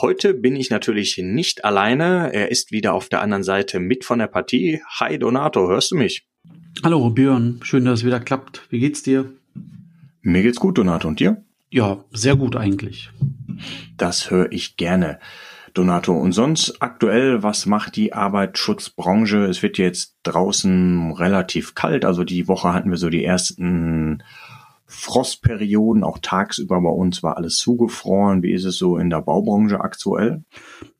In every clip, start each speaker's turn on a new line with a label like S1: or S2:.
S1: Heute bin ich natürlich nicht alleine. Er ist wieder auf der anderen Seite mit von der Partie. Hi Donato, hörst du mich?
S2: Hallo Björn, schön, dass es wieder klappt. Wie geht's dir?
S1: Mir geht's gut, Donato. Und dir?
S2: Ja, sehr gut eigentlich.
S1: Das höre ich gerne. Donato, und sonst aktuell, was macht die Arbeitsschutzbranche? Es wird jetzt draußen relativ kalt, also die Woche hatten wir so die ersten Frostperioden, auch tagsüber bei uns war alles zugefroren. Wie ist es so in der Baubranche aktuell?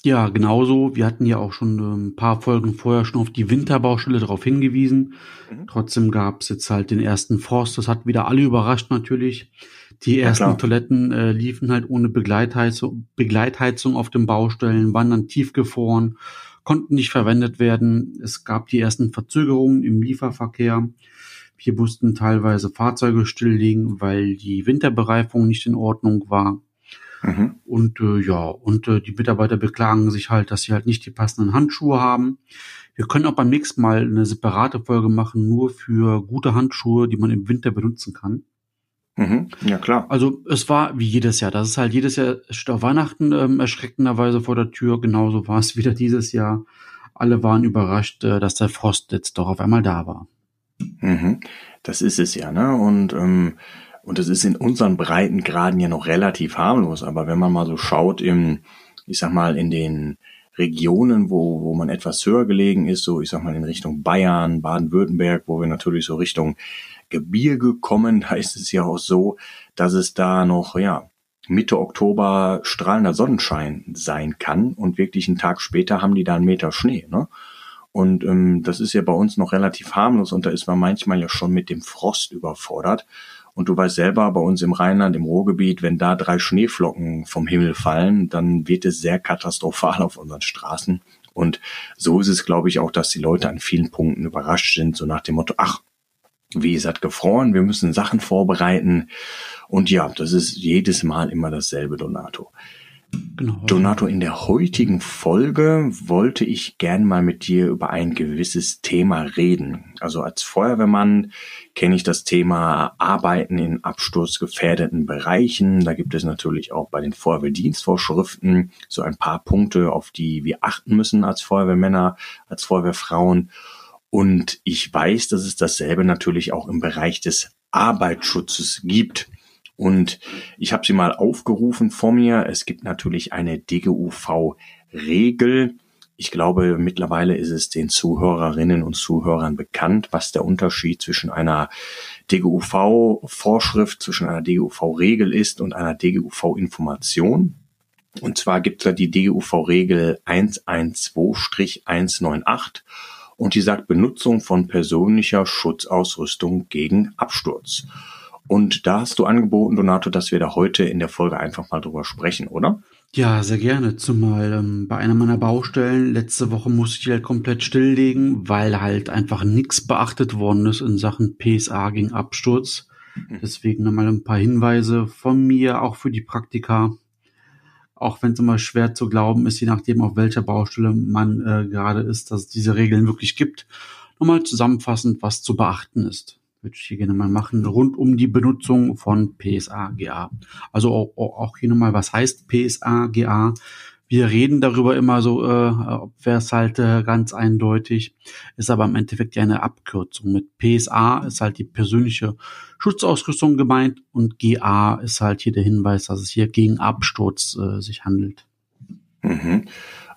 S2: Ja, genauso. Wir hatten ja auch schon ähm, ein paar Folgen vorher schon auf die Winterbaustelle darauf hingewiesen. Mhm. Trotzdem gab es jetzt halt den ersten Frost. Das hat wieder alle überrascht natürlich. Die ersten ja, Toiletten äh, liefen halt ohne Begleitheizung, Begleitheizung auf den Baustellen, waren dann tiefgefroren, konnten nicht verwendet werden. Es gab die ersten Verzögerungen im Lieferverkehr. Wir mussten teilweise Fahrzeuge stilllegen, weil die Winterbereifung nicht in Ordnung war. Mhm. Und äh, ja, und äh, die Mitarbeiter beklagen sich halt, dass sie halt nicht die passenden Handschuhe haben. Wir können auch beim nächsten Mal eine separate Folge machen, nur für gute Handschuhe, die man im Winter benutzen kann.
S1: Mhm. Ja, klar.
S2: Also es war wie jedes Jahr. Das ist halt jedes Jahr steht auf Weihnachten ähm, erschreckenderweise vor der Tür. Genauso war es wieder dieses Jahr. Alle waren überrascht, äh, dass der Frost jetzt doch auf einmal da war.
S1: Mhm. Das ist es ja, ne? Und, ähm, und das ist in unseren Breitengraden ja noch relativ harmlos. Aber wenn man mal so schaut im, ich sag mal, in den Regionen, wo, wo man etwas höher gelegen ist, so ich sag mal in Richtung Bayern, Baden-Württemberg, wo wir natürlich so Richtung Gebirge kommen, da ist es ja auch so, dass es da noch, ja, Mitte Oktober strahlender Sonnenschein sein kann und wirklich einen Tag später haben die da einen Meter Schnee, ne? Und ähm, das ist ja bei uns noch relativ harmlos und da ist man manchmal ja schon mit dem Frost überfordert. Und du weißt selber, bei uns im Rheinland, im Ruhrgebiet, wenn da drei Schneeflocken vom Himmel fallen, dann wird es sehr katastrophal auf unseren Straßen. Und so ist es, glaube ich, auch, dass die Leute an vielen Punkten überrascht sind, so nach dem Motto, ach, wie es hat gefroren, wir müssen Sachen vorbereiten. Und ja, das ist jedes Mal immer dasselbe, Donato. Genau. Donato, in der heutigen Folge wollte ich gern mal mit dir über ein gewisses Thema reden. Also als Feuerwehrmann kenne ich das Thema Arbeiten in absturzgefährdeten Bereichen. Da gibt es natürlich auch bei den Feuerwehrdienstvorschriften so ein paar Punkte, auf die wir achten müssen als Feuerwehrmänner, als Feuerwehrfrauen. Und ich weiß, dass es dasselbe natürlich auch im Bereich des Arbeitsschutzes gibt. Und ich habe sie mal aufgerufen vor mir. Es gibt natürlich eine DGUV-Regel. Ich glaube, mittlerweile ist es den Zuhörerinnen und Zuhörern bekannt, was der Unterschied zwischen einer DGUV-Vorschrift, zwischen einer DGUV-Regel ist und einer DGUV-Information. Und zwar gibt es da die DGUV-Regel 112-198 und die sagt Benutzung von persönlicher Schutzausrüstung gegen Absturz. Und da hast du angeboten, Donato, dass wir da heute in der Folge einfach mal drüber sprechen, oder?
S2: Ja, sehr gerne. Zumal ähm, bei einer meiner Baustellen letzte Woche musste ich halt komplett stilllegen, weil halt einfach nichts beachtet worden ist in Sachen PSA gegen Absturz. Mhm. Deswegen nochmal ein paar Hinweise von mir, auch für die Praktika. Auch wenn es immer schwer zu glauben ist, je nachdem auf welcher Baustelle man äh, gerade ist, dass es diese Regeln wirklich gibt. Nochmal zusammenfassend, was zu beachten ist würde ich hier gerne mal machen, rund um die Benutzung von PSA-GA. Also auch, auch hier nochmal, was heißt PSA-GA? Wir reden darüber immer so, äh, wäre es halt äh, ganz eindeutig, ist aber im Endeffekt ja eine Abkürzung. Mit PSA ist halt die persönliche Schutzausrüstung gemeint und GA ist halt hier der Hinweis, dass es hier gegen Absturz äh, sich handelt.
S1: Mhm.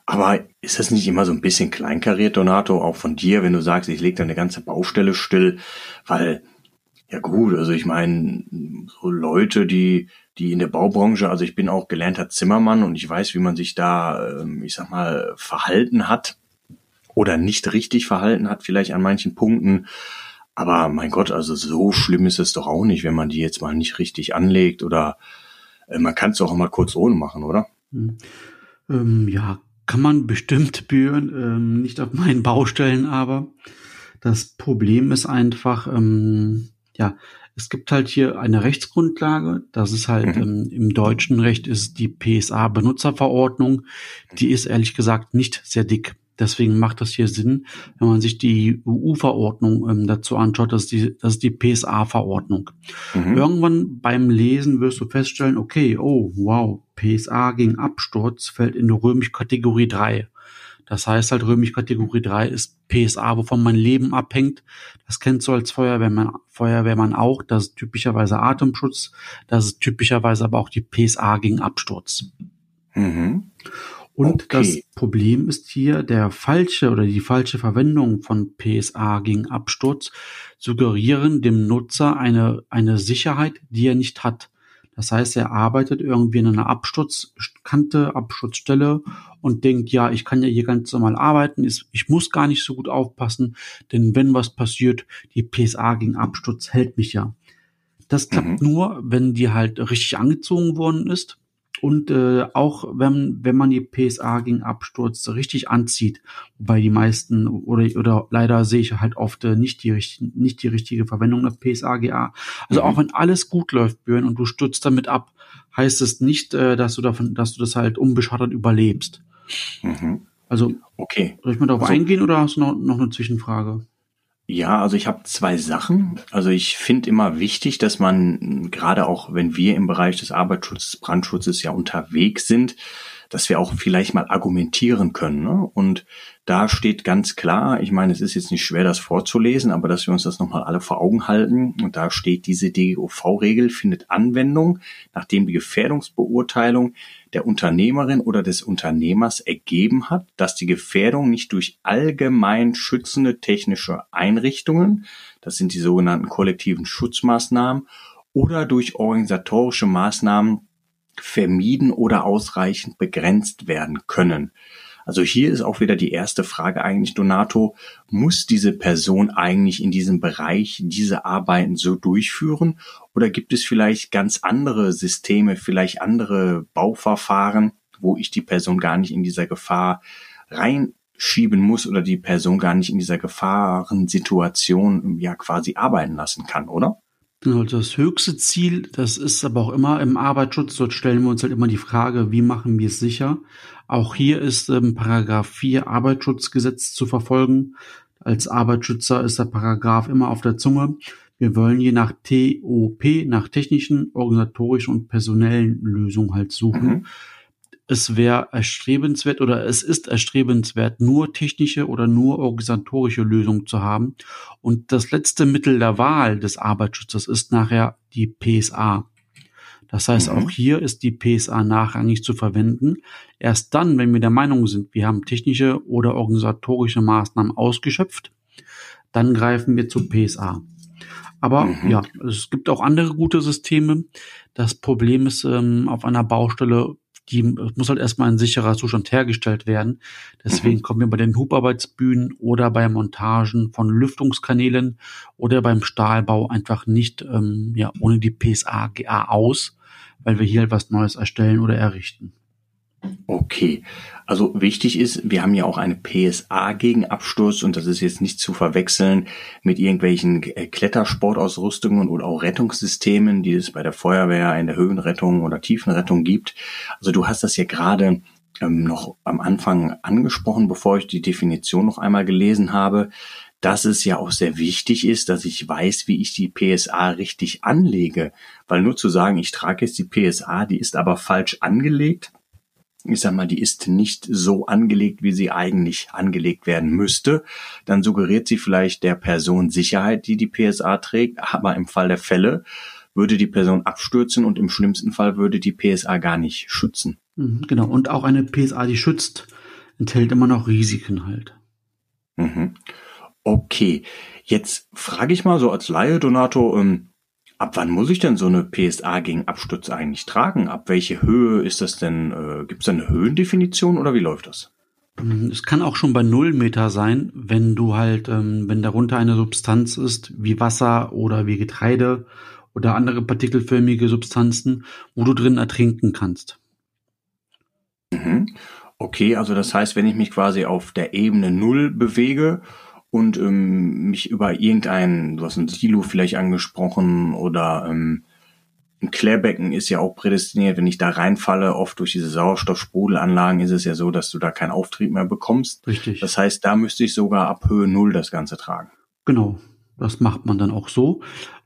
S1: Aber ist das nicht immer so ein bisschen kleinkariert, Donato, auch von dir, wenn du sagst, ich lege da eine ganze Baustelle still, weil ja gut, also ich meine, so Leute, die die in der Baubranche, also ich bin auch gelernter Zimmermann und ich weiß, wie man sich da, ähm, ich sag mal, verhalten hat oder nicht richtig verhalten hat, vielleicht an manchen Punkten. Aber mein Gott, also so schlimm ist es doch auch nicht, wenn man die jetzt mal nicht richtig anlegt oder äh, man kann es auch mal kurz ohne machen, oder?
S2: Hm. Ähm, ja, kann man bestimmt bühren, ähm, nicht auf meinen Baustellen, aber das Problem ist einfach, ähm, ja, es gibt halt hier eine Rechtsgrundlage. Das ist halt mhm. ähm, im deutschen Recht ist die PSA Benutzerverordnung. Die ist ehrlich gesagt nicht sehr dick. Deswegen macht das hier Sinn, wenn man sich die EU-Verordnung ähm, dazu anschaut, das ist die, das ist die PSA-Verordnung. Mhm. Irgendwann beim Lesen wirst du feststellen, okay, oh, wow, PSA gegen Absturz fällt in römisch Kategorie 3. Das heißt halt, römisch Kategorie 3 ist PSA, wovon mein Leben abhängt. Das kennst du als Feuerwehrmann, Feuerwehrmann auch. Das ist typischerweise Atemschutz. Das ist typischerweise aber auch die PSA gegen Absturz. Mhm. Und okay. das Problem ist hier der falsche oder die falsche Verwendung von PSA gegen Absturz suggerieren dem Nutzer eine, eine Sicherheit, die er nicht hat. Das heißt, er arbeitet irgendwie in einer Absturzkante, Absturzstelle und denkt, ja, ich kann ja hier ganz normal arbeiten, ich muss gar nicht so gut aufpassen, denn wenn was passiert, die PSA gegen Absturz hält mich ja. Das klappt mhm. nur, wenn die halt richtig angezogen worden ist und äh, auch wenn, wenn man die PSA gegen Absturz richtig anzieht, wobei die meisten oder, oder leider sehe ich halt oft äh, nicht, die, nicht die richtige Verwendung der PSA-GA. Also mhm. auch wenn alles gut läuft, Björn, und du stürzt damit ab, heißt es nicht, äh, dass du davon, dass du das halt unbeschadet überlebst. Mhm. Also, okay. Soll ich mal darauf also, eingehen oder hast du noch, noch eine Zwischenfrage?
S1: Ja, also ich habe zwei Sachen. Also ich finde immer wichtig, dass man gerade auch, wenn wir im Bereich des Arbeitsschutzes, Brandschutzes ja unterwegs sind, dass wir auch vielleicht mal argumentieren können. Ne? Und da steht ganz klar, ich meine, es ist jetzt nicht schwer, das vorzulesen, aber dass wir uns das nochmal alle vor Augen halten. Und da steht, diese DGOV-Regel findet Anwendung, nachdem die Gefährdungsbeurteilung der Unternehmerin oder des Unternehmers ergeben hat, dass die Gefährdung nicht durch allgemein schützende technische Einrichtungen, das sind die sogenannten kollektiven Schutzmaßnahmen, oder durch organisatorische Maßnahmen vermieden oder ausreichend begrenzt werden können. Also hier ist auch wieder die erste Frage eigentlich, Donato, muss diese Person eigentlich in diesem Bereich diese Arbeiten so durchführen oder gibt es vielleicht ganz andere Systeme, vielleicht andere Bauverfahren, wo ich die Person gar nicht in dieser Gefahr reinschieben muss oder die Person gar nicht in dieser Gefahrensituation ja quasi arbeiten lassen kann, oder?
S2: Genau, das höchste Ziel, das ist aber auch immer im Arbeitsschutz, dort stellen wir uns halt immer die Frage, wie machen wir es sicher? Auch hier ist ähm, Paragraph 4 Arbeitsschutzgesetz zu verfolgen. Als Arbeitsschützer ist der Paragraph immer auf der Zunge. Wir wollen je nach TOP, nach technischen, organisatorischen und personellen Lösungen halt suchen. Mhm es wäre erstrebenswert oder es ist erstrebenswert, nur technische oder nur organisatorische Lösungen zu haben. Und das letzte Mittel der Wahl des Arbeitsschutzes ist nachher die PSA. Das heißt, mhm. auch hier ist die PSA nachrangig zu verwenden. Erst dann, wenn wir der Meinung sind, wir haben technische oder organisatorische Maßnahmen ausgeschöpft, dann greifen wir zu PSA. Aber mhm. ja, es gibt auch andere gute Systeme. Das Problem ist, ähm, auf einer Baustelle die muss halt erstmal in sicherer Zustand hergestellt werden. Deswegen mhm. kommen wir bei den Hubarbeitsbühnen oder bei Montagen von Lüftungskanälen oder beim Stahlbau einfach nicht ähm, ja, ohne die PSA GA aus, weil wir hier halt was Neues erstellen oder errichten.
S1: Okay, also wichtig ist, wir haben ja auch eine PSA gegen Absturz und das ist jetzt nicht zu verwechseln mit irgendwelchen äh, Klettersportausrüstungen oder auch Rettungssystemen, die es bei der Feuerwehr in der Höhenrettung oder Tiefenrettung gibt. Also du hast das ja gerade ähm, noch am Anfang angesprochen, bevor ich die Definition noch einmal gelesen habe, dass es ja auch sehr wichtig ist, dass ich weiß, wie ich die PSA richtig anlege. Weil nur zu sagen, ich trage jetzt die PSA, die ist aber falsch angelegt, ich sag mal, die ist nicht so angelegt, wie sie eigentlich angelegt werden müsste, dann suggeriert sie vielleicht der Person Sicherheit, die die PSA trägt, aber im Fall der Fälle würde die Person abstürzen und im schlimmsten Fall würde die PSA gar nicht schützen.
S2: Mhm, genau, und auch eine PSA, die schützt, enthält immer noch Risiken halt.
S1: Mhm. Okay, jetzt frage ich mal so als Laie, Donato, ähm, Ab wann muss ich denn so eine PSA gegen Absturz eigentlich tragen? Ab welche Höhe ist das denn? Äh, Gibt es da eine Höhendefinition oder wie läuft das?
S2: Mm, es kann auch schon bei null Meter sein, wenn du halt, ähm, wenn darunter eine Substanz ist, wie Wasser oder wie Getreide oder andere partikelförmige Substanzen, wo du drin ertrinken kannst.
S1: Mhm. Okay, also das heißt, wenn ich mich quasi auf der Ebene Null bewege und ähm, mich über irgendein, du hast ein Silo vielleicht angesprochen oder ähm, ein Klärbecken ist ja auch prädestiniert, wenn ich da reinfalle, oft durch diese Sauerstoffsprudelanlagen ist es ja so, dass du da keinen Auftrieb mehr bekommst.
S2: Richtig.
S1: Das heißt, da müsste ich sogar ab Höhe Null das Ganze tragen.
S2: Genau, das macht man dann auch so.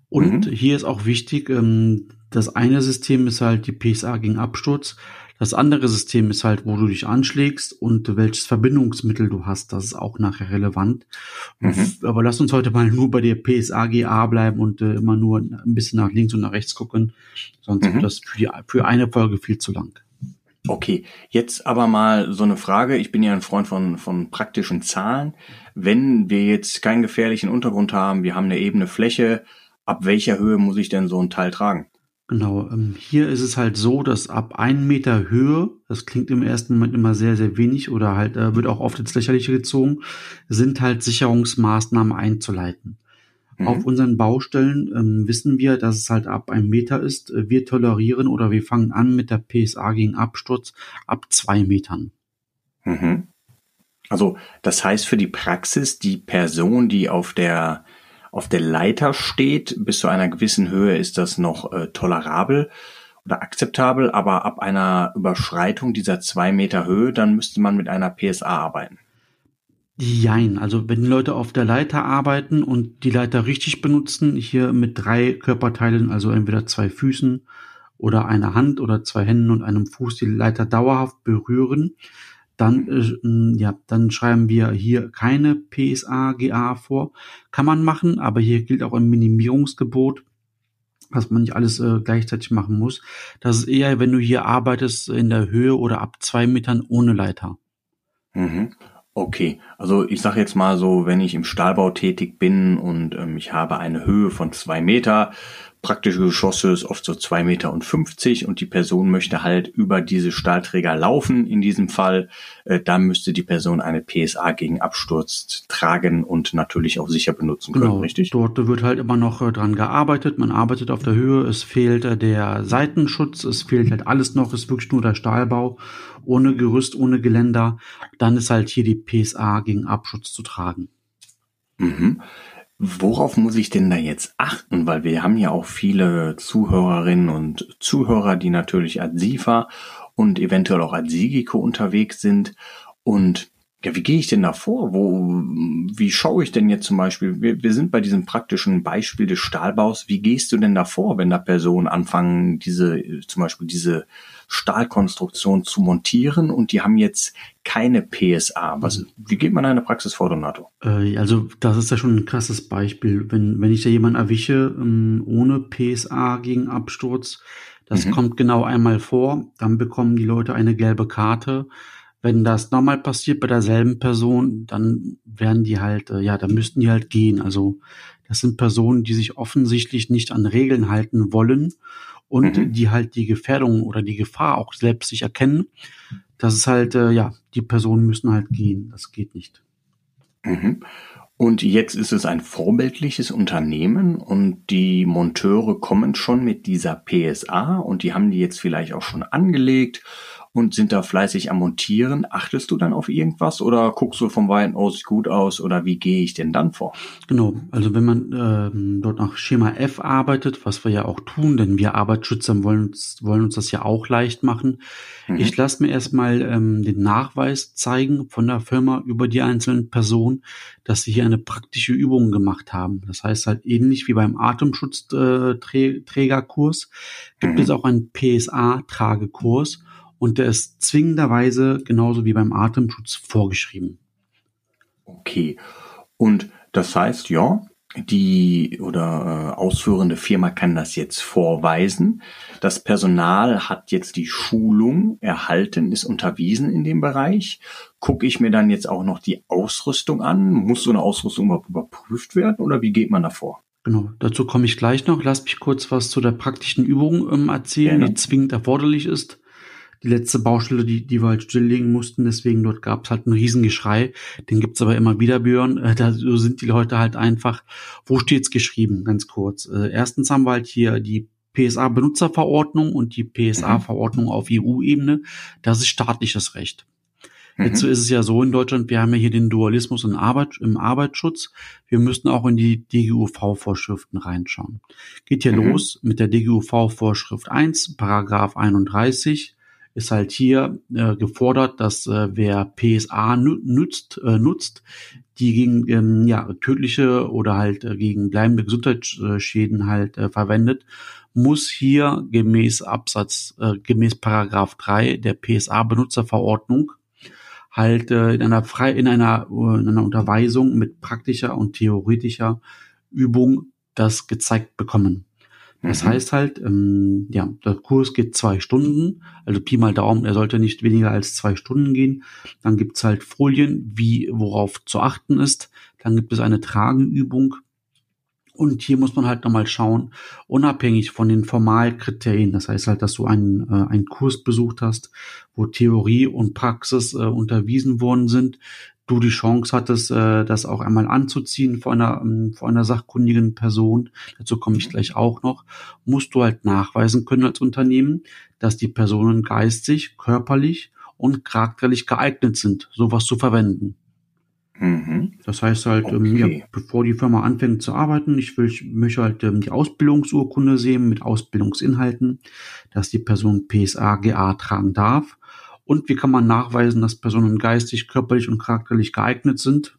S2: Und mhm. hier ist auch wichtig, ähm, das eine System ist halt die PSA gegen Absturz. Das andere System ist halt, wo du dich anschlägst und welches Verbindungsmittel du hast. Das ist auch nachher relevant. Mhm. Aber lass uns heute mal nur bei der PSA-GA bleiben und äh, immer nur ein bisschen nach links und nach rechts gucken. Sonst mhm. wird das für, die, für eine Folge viel zu lang.
S1: Okay, jetzt aber mal so eine Frage. Ich bin ja ein Freund von, von praktischen Zahlen. Wenn wir jetzt keinen gefährlichen Untergrund haben, wir haben eine ebene Fläche, ab welcher Höhe muss ich denn so ein Teil tragen?
S2: Genau, ähm, hier ist es halt so, dass ab einem Meter Höhe, das klingt im ersten Moment immer sehr, sehr wenig oder halt äh, wird auch oft ins Lächerliche gezogen, sind halt Sicherungsmaßnahmen einzuleiten. Mhm. Auf unseren Baustellen ähm, wissen wir, dass es halt ab einem Meter ist. Wir tolerieren oder wir fangen an mit der PSA gegen Absturz ab zwei Metern.
S1: Mhm. Also das heißt für die Praxis, die Person, die auf der auf der Leiter steht, bis zu einer gewissen Höhe ist das noch äh, tolerabel oder akzeptabel, aber ab einer Überschreitung dieser zwei Meter Höhe, dann müsste man mit einer PSA arbeiten.
S2: Jein, also wenn die Leute auf der Leiter arbeiten und die Leiter richtig benutzen, hier mit drei Körperteilen, also entweder zwei Füßen oder einer Hand oder zwei Händen und einem Fuß die Leiter dauerhaft berühren, dann, äh, ja, dann schreiben wir hier keine PSA, GA vor. Kann man machen, aber hier gilt auch ein Minimierungsgebot, was man nicht alles äh, gleichzeitig machen muss. Das ist eher, wenn du hier arbeitest in der Höhe oder ab zwei Metern ohne Leiter.
S1: Mhm. Okay, also ich sage jetzt mal so, wenn ich im Stahlbau tätig bin und ähm, ich habe eine Höhe von zwei Meter praktische Geschosse ist oft so zwei Meter und fünfzig und die Person möchte halt über diese Stahlträger laufen. In diesem Fall, äh, da müsste die Person eine PSA gegen Absturz tragen und natürlich auch sicher benutzen können,
S2: genau. richtig? Dort wird halt immer noch äh, dran gearbeitet. Man arbeitet auf der Höhe. Es fehlt äh, der Seitenschutz. Es fehlt halt alles noch. Es ist wirklich nur der Stahlbau ohne Gerüst, ohne Geländer. Dann ist halt hier die PSA gegen Abschutz zu tragen.
S1: Mhm. Worauf muss ich denn da jetzt achten? Weil wir haben ja auch viele Zuhörerinnen und Zuhörer, die natürlich als SIFA und eventuell auch als Sigiko unterwegs sind. Und ja, wie gehe ich denn da vor? Wo, wie schaue ich denn jetzt zum Beispiel? Wir, wir sind bei diesem praktischen Beispiel des Stahlbaus. Wie gehst du denn da vor, wenn da Personen anfangen, diese, zum Beispiel diese Stahlkonstruktion zu montieren und die haben jetzt keine PSA? Was, wie geht man in der Praxis vor, Donato?
S2: Äh, also, das ist ja schon ein krasses Beispiel. Wenn, wenn ich da jemanden erwische, ähm, ohne PSA gegen Absturz, das mhm. kommt genau einmal vor, dann bekommen die Leute eine gelbe Karte wenn das nochmal passiert bei derselben Person, dann werden die halt, äh, ja, dann müssten die halt gehen. Also das sind Personen, die sich offensichtlich nicht an Regeln halten wollen und mhm. die halt die Gefährdung oder die Gefahr auch selbst sich erkennen. Das ist halt, äh, ja, die Personen müssen halt gehen. Das geht nicht.
S1: Mhm. Und jetzt ist es ein vorbildliches Unternehmen und die Monteure kommen schon mit dieser PSA und die haben die jetzt vielleicht auch schon angelegt und sind da fleißig am Montieren. Achtest du dann auf irgendwas oder guckst du vom Weiten aus gut aus oder wie gehe ich denn dann vor?
S2: Genau, also wenn man ähm, dort nach Schema F arbeitet, was wir ja auch tun, denn wir Arbeitsschützer wollen uns, wollen uns das ja auch leicht machen. Mhm. Ich lasse mir erstmal ähm, den Nachweis zeigen von der Firma über die einzelnen Personen, dass sie hier eine praktische Übung gemacht haben. Das heißt halt ähnlich wie beim Atemschutzträgerkurs gibt mhm. es auch einen PSA-Tragekurs und der ist zwingenderweise genauso wie beim Atemschutz vorgeschrieben.
S1: Okay. Und das heißt, ja, die oder äh, ausführende Firma kann das jetzt vorweisen. Das Personal hat jetzt die Schulung erhalten, ist unterwiesen in dem Bereich. Gucke ich mir dann jetzt auch noch die Ausrüstung an? Muss so eine Ausrüstung überhaupt überprüft werden oder wie geht man davor?
S2: Genau, dazu komme ich gleich noch. Lass mich kurz was zu der praktischen Übung ähm, erzählen, Gerne. die zwingend erforderlich ist die letzte Baustelle, die, die wir halt stilllegen mussten. Deswegen dort gab es halt ein Riesengeschrei. Den gibt's aber immer wieder, Björn. Äh, da so sind die Leute halt einfach, wo steht's geschrieben, ganz kurz. Äh, erstens haben wir halt hier die PSA-Benutzerverordnung und die PSA-Verordnung auf EU-Ebene. Das ist staatliches Recht. Mhm. Jetzt ist es ja so in Deutschland, wir haben ja hier den Dualismus im, Arbeit, im Arbeitsschutz. Wir müssten auch in die DGUV-Vorschriften reinschauen. Geht hier mhm. los mit der DGUV-Vorschrift 1, Paragraph 31 ist halt hier äh, gefordert, dass äh, wer PSA nutzt, äh, nutzt, die gegen ähm, ja, tödliche oder halt äh, gegen bleibende Gesundheitsschäden halt äh, verwendet, muss hier gemäß Absatz, äh, gemäß Paragraph 3 der PSA-Benutzerverordnung halt äh, in einer frei in einer äh, in einer Unterweisung mit praktischer und theoretischer Übung das gezeigt bekommen. Das mhm. heißt halt, ähm, ja, der Kurs geht zwei Stunden, also Pi mal Daumen, er sollte nicht weniger als zwei Stunden gehen. Dann gibt's halt Folien, wie worauf zu achten ist. Dann gibt es eine Trageübung, und hier muss man halt nochmal schauen, unabhängig von den Formalkriterien, das heißt halt, dass du einen, äh, einen Kurs besucht hast, wo Theorie und Praxis äh, unterwiesen worden sind, du die Chance hattest, äh, das auch einmal anzuziehen vor einer, ähm, vor einer sachkundigen Person, dazu komme ich gleich auch noch, musst du halt nachweisen können als Unternehmen, dass die Personen geistig, körperlich und charakterlich geeignet sind, sowas zu verwenden. Mhm. Das heißt halt, okay. ähm, ja, bevor die Firma anfängt zu arbeiten, ich, will, ich möchte halt ähm, die Ausbildungsurkunde sehen mit Ausbildungsinhalten, dass die Person PSA GA tragen darf. Und wie kann man nachweisen, dass Personen geistig, körperlich und charakterlich geeignet sind?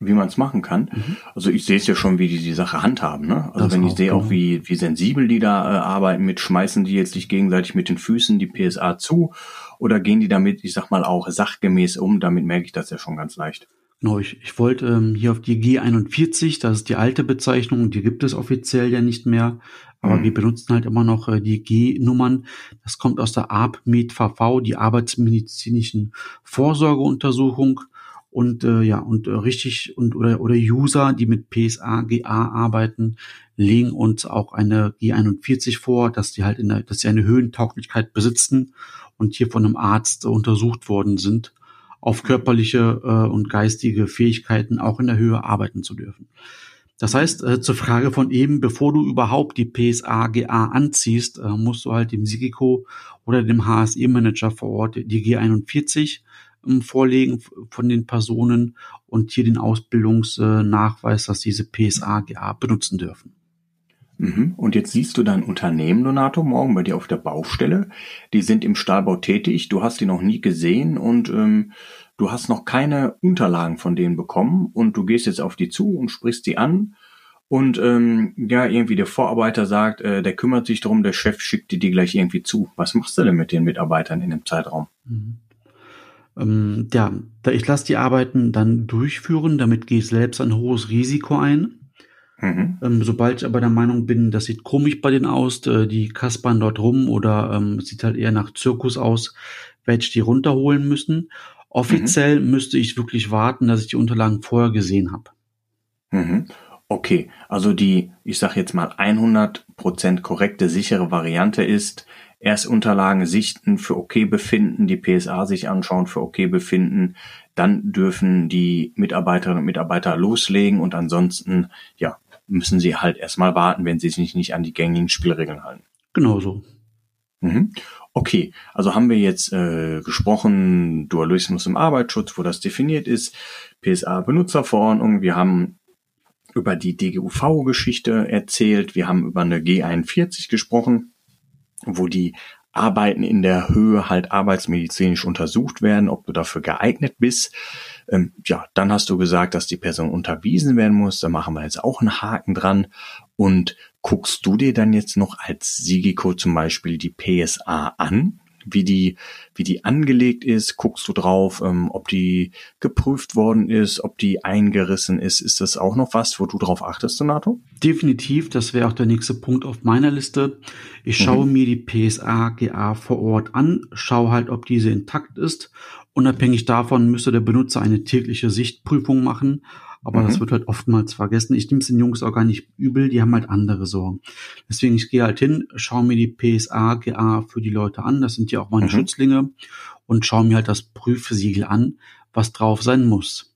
S1: wie man es machen kann. Mhm. Also ich sehe es ja schon, wie die die Sache handhaben. Ne? Also das wenn ich sehe auch, genau. wie, wie sensibel die da äh, arbeiten mit, schmeißen die jetzt sich gegenseitig mit den Füßen die PSA zu oder gehen die damit, ich sag mal, auch sachgemäß um? Damit merke ich das ja schon ganz leicht.
S2: Genau, ich, ich wollte ähm, hier auf die G41, das ist die alte Bezeichnung, die gibt es offiziell ja nicht mehr, aber mhm. wir benutzen halt immer noch äh, die G-Nummern. Das kommt aus der ARP-MED-VV, die Arbeitsmedizinischen Vorsorgeuntersuchung und äh, ja und äh, richtig und oder oder User, die mit PSA GA arbeiten, legen uns auch eine G41 vor, dass die halt in der, dass sie eine Höhentauglichkeit besitzen und hier von einem Arzt äh, untersucht worden sind, auf körperliche äh, und geistige Fähigkeiten auch in der Höhe arbeiten zu dürfen. Das heißt, äh, zur Frage von eben, bevor du überhaupt die PSA GA anziehst, äh, musst du halt dem SIGICO oder dem HSE-Manager vor Ort die G41 ähm, vorlegen von den Personen und hier den Ausbildungsnachweis, dass diese PSA-GA benutzen dürfen.
S1: Mhm. Und jetzt siehst du dein Unternehmen, Donato, morgen bei dir auf der Baustelle. Die sind im Stahlbau tätig. Du hast die noch nie gesehen und ähm, du hast noch keine Unterlagen von denen bekommen. Und du gehst jetzt auf die zu und sprichst die an. Und ähm, ja, irgendwie der Vorarbeiter sagt, äh, der kümmert sich darum, der Chef schickt die dir gleich irgendwie zu. Was machst du denn mit den Mitarbeitern in dem Zeitraum? Mhm.
S2: Ähm, ja, ich lasse die Arbeiten dann durchführen, damit gehe ich selbst ein hohes Risiko ein. Mhm. Ähm, sobald ich aber der Meinung bin, das sieht komisch bei denen aus, äh, die kaspern dort rum oder ähm, sieht halt eher nach Zirkus aus, werde ich die runterholen müssen. Offiziell mhm. müsste ich wirklich warten, dass ich die Unterlagen vorher gesehen habe.
S1: Mhm. Okay, also die, ich sage jetzt mal 100% korrekte, sichere Variante ist, erst Unterlagen sichten, für okay befinden, die PSA sich anschauen, für okay befinden, dann dürfen die Mitarbeiterinnen und Mitarbeiter loslegen und ansonsten, ja, müssen sie halt erstmal warten, wenn sie sich nicht an die gängigen Spielregeln halten.
S2: Genau so.
S1: Mhm. Okay, also haben wir jetzt äh, gesprochen, Dualismus im Arbeitsschutz, wo das definiert ist, PSA-Benutzerverordnung, wir haben über die DGUV-Geschichte erzählt, wir haben über eine G41 gesprochen, wo die Arbeiten in der Höhe halt arbeitsmedizinisch untersucht werden, ob du dafür geeignet bist. Ähm, ja, dann hast du gesagt, dass die Person unterwiesen werden muss. Da machen wir jetzt auch einen Haken dran. Und guckst du dir dann jetzt noch als Sigiko zum Beispiel die PSA an? Wie die, wie die angelegt ist, guckst du drauf, ähm, ob die geprüft worden ist, ob die eingerissen ist. Ist das auch noch was, wo du drauf achtest, Donato?
S2: Definitiv, das wäre auch der nächste Punkt auf meiner Liste. Ich schaue mhm. mir die PSA GA vor Ort an, schaue halt, ob diese intakt ist. Unabhängig davon müsste der Benutzer eine tägliche Sichtprüfung machen aber mhm. das wird halt oftmals vergessen. Ich nehme es den Jungs auch gar nicht übel, die haben halt andere Sorgen. Deswegen, ich gehe halt hin, schaue mir die PSA, GA für die Leute an, das sind ja auch meine mhm. Schützlinge, und schaue mir halt das Prüfsiegel an, was drauf sein muss.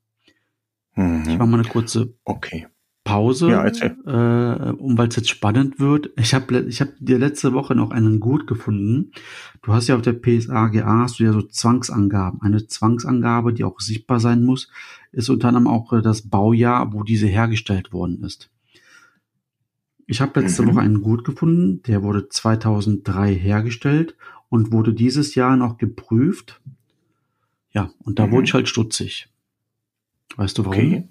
S2: Mhm. Ich mache mal eine kurze
S1: okay.
S2: Pause, ja, äh, um weil es jetzt spannend wird. Ich habe ich hab dir letzte Woche noch einen Gut gefunden. Du hast ja auf der PSAGA hast du ja so Zwangsangaben. Eine Zwangsangabe, die auch sichtbar sein muss, ist unter anderem auch äh, das Baujahr, wo diese hergestellt worden ist. Ich habe letzte mhm. Woche einen Gut gefunden, der wurde 2003 hergestellt und wurde dieses Jahr noch geprüft. Ja, und da mhm. wurde ich halt stutzig. Weißt du warum? Okay.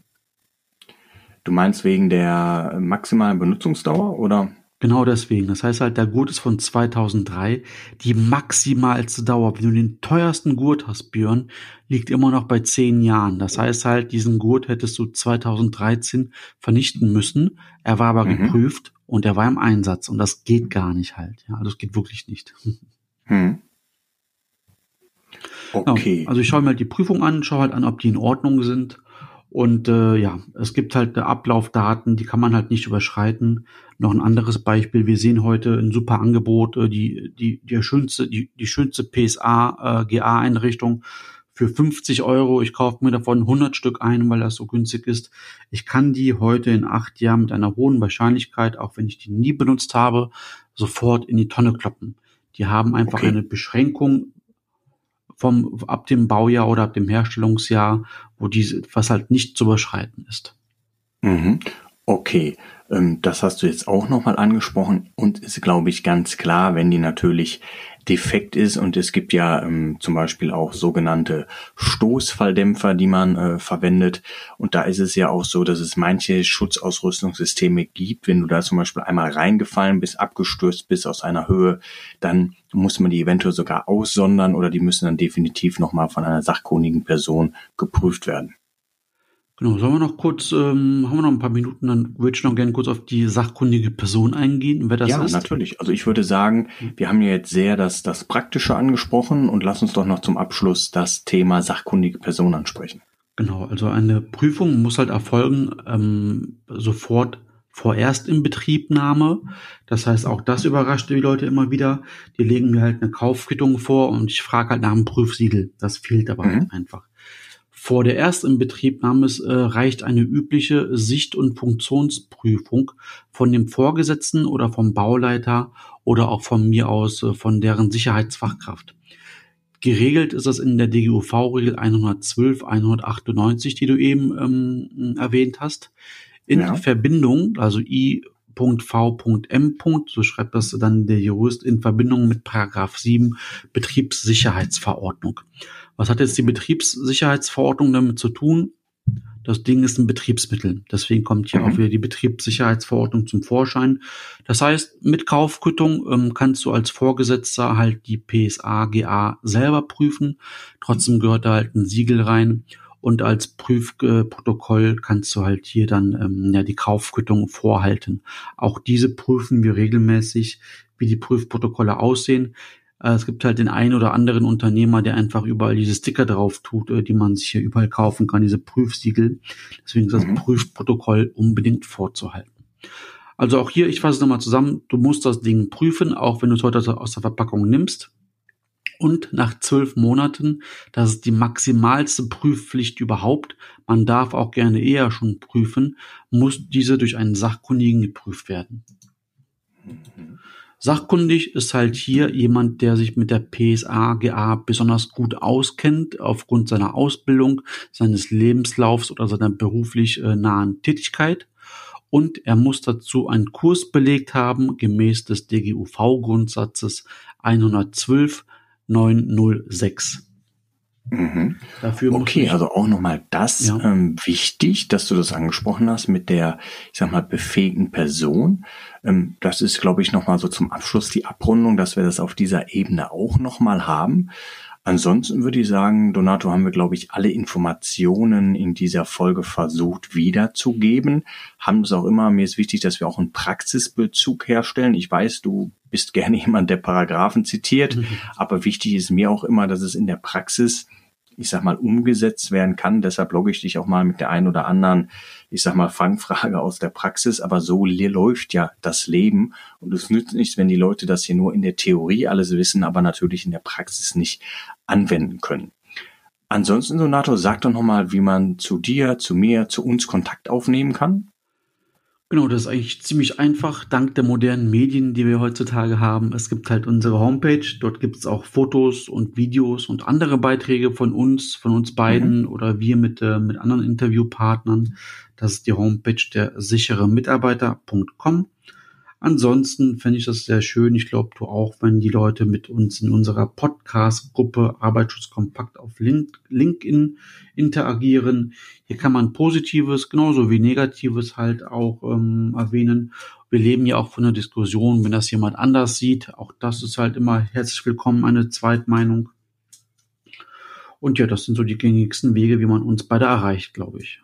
S1: Du meinst wegen der maximalen Benutzungsdauer oder?
S2: Genau deswegen. Das heißt halt, der Gurt ist von 2003. Die maximalste Dauer, wenn du den teuersten Gurt hast, Björn, liegt immer noch bei zehn Jahren. Das heißt halt, diesen Gurt hättest du 2013 vernichten müssen. Er war aber mhm. geprüft und er war im Einsatz und das geht gar nicht halt. Ja, also es geht wirklich nicht. Mhm. Okay. Ja, also ich schaue mir halt die Prüfung an, schaue halt an, ob die in Ordnung sind und äh, ja, es gibt halt Ablaufdaten, die kann man halt nicht überschreiten. Noch ein anderes Beispiel, wir sehen heute ein super Angebot, äh, die, die, die schönste, die, die schönste PSA, äh, GA-Einrichtung für 50 Euro. Ich kaufe mir davon 100 Stück ein, weil das so günstig ist. Ich kann die heute in acht Jahren mit einer hohen Wahrscheinlichkeit, auch wenn ich die nie benutzt habe, sofort in die Tonne kloppen. Die haben einfach okay. eine Beschränkung vom, ab dem Baujahr oder ab dem Herstellungsjahr, wo diese, was halt nicht zu überschreiten ist.
S1: Mhm. Okay, das hast du jetzt auch nochmal angesprochen und ist, glaube ich, ganz klar, wenn die natürlich defekt ist und es gibt ja ähm, zum Beispiel auch sogenannte Stoßfalldämpfer, die man äh, verwendet und da ist es ja auch so, dass es manche Schutzausrüstungssysteme gibt, wenn du da zum Beispiel einmal reingefallen bist, abgestürzt bist aus einer Höhe, dann muss man die eventuell sogar aussondern oder die müssen dann definitiv nochmal von einer sachkundigen Person geprüft werden.
S2: Genau, sollen wir noch kurz, ähm, haben wir noch ein paar Minuten, dann würde ich noch gerne kurz auf die sachkundige Person eingehen, wer das
S1: ja,
S2: ist.
S1: Ja, natürlich. Also ich würde sagen, wir haben ja jetzt sehr das, das Praktische angesprochen und lass uns doch noch zum Abschluss das Thema sachkundige Person ansprechen.
S2: Genau, also eine Prüfung muss halt erfolgen ähm, sofort vorerst in Betriebnahme. Das heißt, auch das überrascht die Leute immer wieder. Die legen mir halt eine Kaufquittung vor und ich frage halt nach einem Prüfsiegel. Das fehlt aber mhm. halt einfach. Vor der Erstinbetriebnahme äh, reicht eine übliche Sicht- und Funktionsprüfung von dem Vorgesetzten oder vom Bauleiter oder auch von mir aus äh, von deren Sicherheitsfachkraft. Geregelt ist das in der DGUV-Regel 112, 198, die du eben ähm, erwähnt hast. In ja. Verbindung, also I.V.M. So schreibt das dann der Jurist in Verbindung mit Paragraph 7 Betriebssicherheitsverordnung. Was hat jetzt die Betriebssicherheitsverordnung damit zu tun? Das Ding ist ein Betriebsmittel. Deswegen kommt hier mhm. auch wieder die Betriebssicherheitsverordnung zum Vorschein. Das heißt, mit Kaufquittung ähm, kannst du als Vorgesetzter halt die PSA GA selber prüfen. Trotzdem gehört da halt ein Siegel rein. Und als Prüfprotokoll kannst du halt hier dann ähm, ja, die Kaufquittung vorhalten. Auch diese prüfen wir regelmäßig, wie die Prüfprotokolle aussehen. Äh, es gibt halt den einen oder anderen Unternehmer, der einfach überall diese Sticker drauf tut, äh, die man sich hier überall kaufen kann, diese Prüfsiegel. Deswegen ist das mhm. Prüfprotokoll unbedingt vorzuhalten. Also auch hier, ich fasse es nochmal zusammen, du musst das Ding prüfen, auch wenn du es heute aus der Verpackung nimmst. Und nach zwölf Monaten, das ist die maximalste Prüfpflicht überhaupt, man darf auch gerne eher schon prüfen, muss diese durch einen Sachkundigen geprüft werden. Mhm. Sachkundig ist halt hier jemand, der sich mit der PSA GA besonders gut auskennt, aufgrund seiner Ausbildung, seines Lebenslaufs oder seiner beruflich äh, nahen Tätigkeit. Und er muss dazu einen Kurs belegt haben, gemäß des DGUV-Grundsatzes 112 906.
S1: Mhm. Dafür okay, also auch nochmal das ja. ähm, wichtig, dass du das angesprochen hast mit der, ich sag mal, befähigten Person. Ähm, das ist, glaube ich, nochmal so zum Abschluss die Abrundung, dass wir das auf dieser Ebene auch nochmal haben. Ansonsten würde ich sagen, Donato, haben wir, glaube ich, alle Informationen in dieser Folge versucht wiederzugeben. Haben es auch immer, mir ist wichtig, dass wir auch einen Praxisbezug herstellen. Ich weiß, du bist gerne jemand, der Paragraphen zitiert, mhm. aber wichtig ist mir auch immer, dass es in der Praxis ich sag mal, umgesetzt werden kann. Deshalb logge ich dich auch mal mit der einen oder anderen, ich sag mal, Fangfrage aus der Praxis. Aber so läuft ja das Leben. Und es nützt nichts, wenn die Leute das hier nur in der Theorie alles wissen, aber natürlich in der Praxis nicht anwenden können. Ansonsten, Donato, sag doch nochmal, wie man zu dir, zu mir, zu uns Kontakt aufnehmen kann.
S2: Genau, das ist eigentlich ziemlich einfach, dank der modernen Medien, die wir heutzutage haben. Es gibt halt unsere Homepage, dort gibt es auch Fotos und Videos und andere Beiträge von uns, von uns beiden mhm. oder wir mit, äh, mit anderen Interviewpartnern. Das ist die Homepage der sichere Mitarbeiter.com. Ansonsten fände ich das sehr schön. Ich glaube, du auch, wenn die Leute mit uns in unserer Podcast-Gruppe Arbeitsschutz kompakt auf LinkedIn interagieren. Hier kann man Positives genauso wie Negatives halt auch ähm, erwähnen. Wir leben ja auch von der Diskussion, wenn das jemand anders sieht. Auch das ist halt immer herzlich willkommen, eine Zweitmeinung. Und ja, das sind so die gängigsten Wege, wie man uns beide erreicht, glaube ich.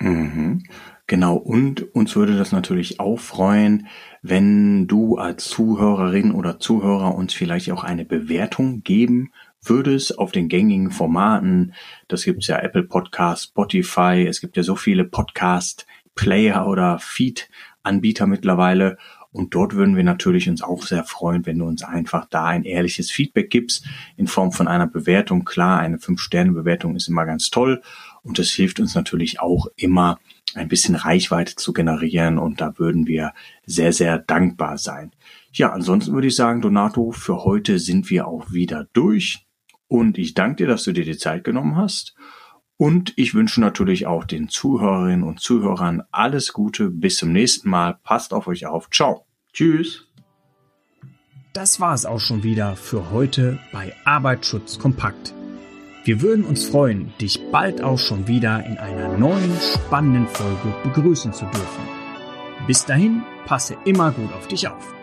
S1: Mhm. Genau, und uns würde das natürlich auch freuen, wenn du als Zuhörerin oder Zuhörer uns vielleicht auch eine Bewertung geben würdest auf den gängigen Formaten. Das gibt's ja Apple Podcast, Spotify, es gibt ja so viele Podcast Player oder Feed Anbieter mittlerweile und dort würden wir natürlich uns auch sehr freuen, wenn du uns einfach da ein ehrliches Feedback gibst in Form von einer Bewertung. Klar, eine 5-Sterne-Bewertung ist immer ganz toll und das hilft uns natürlich auch immer ein bisschen Reichweite zu generieren und da würden wir sehr, sehr dankbar sein. Ja, ansonsten würde ich sagen, Donato, für heute sind wir auch wieder durch und ich danke dir, dass du dir die Zeit genommen hast und ich wünsche natürlich auch den Zuhörerinnen und Zuhörern alles Gute. Bis zum nächsten Mal. Passt auf euch auf. Ciao.
S2: Tschüss.
S3: Das war es auch schon wieder für heute bei Arbeitsschutz kompakt. Wir würden uns freuen, dich bald auch schon wieder in einer neuen spannenden Folge begrüßen zu dürfen. Bis dahin, passe immer gut auf dich auf.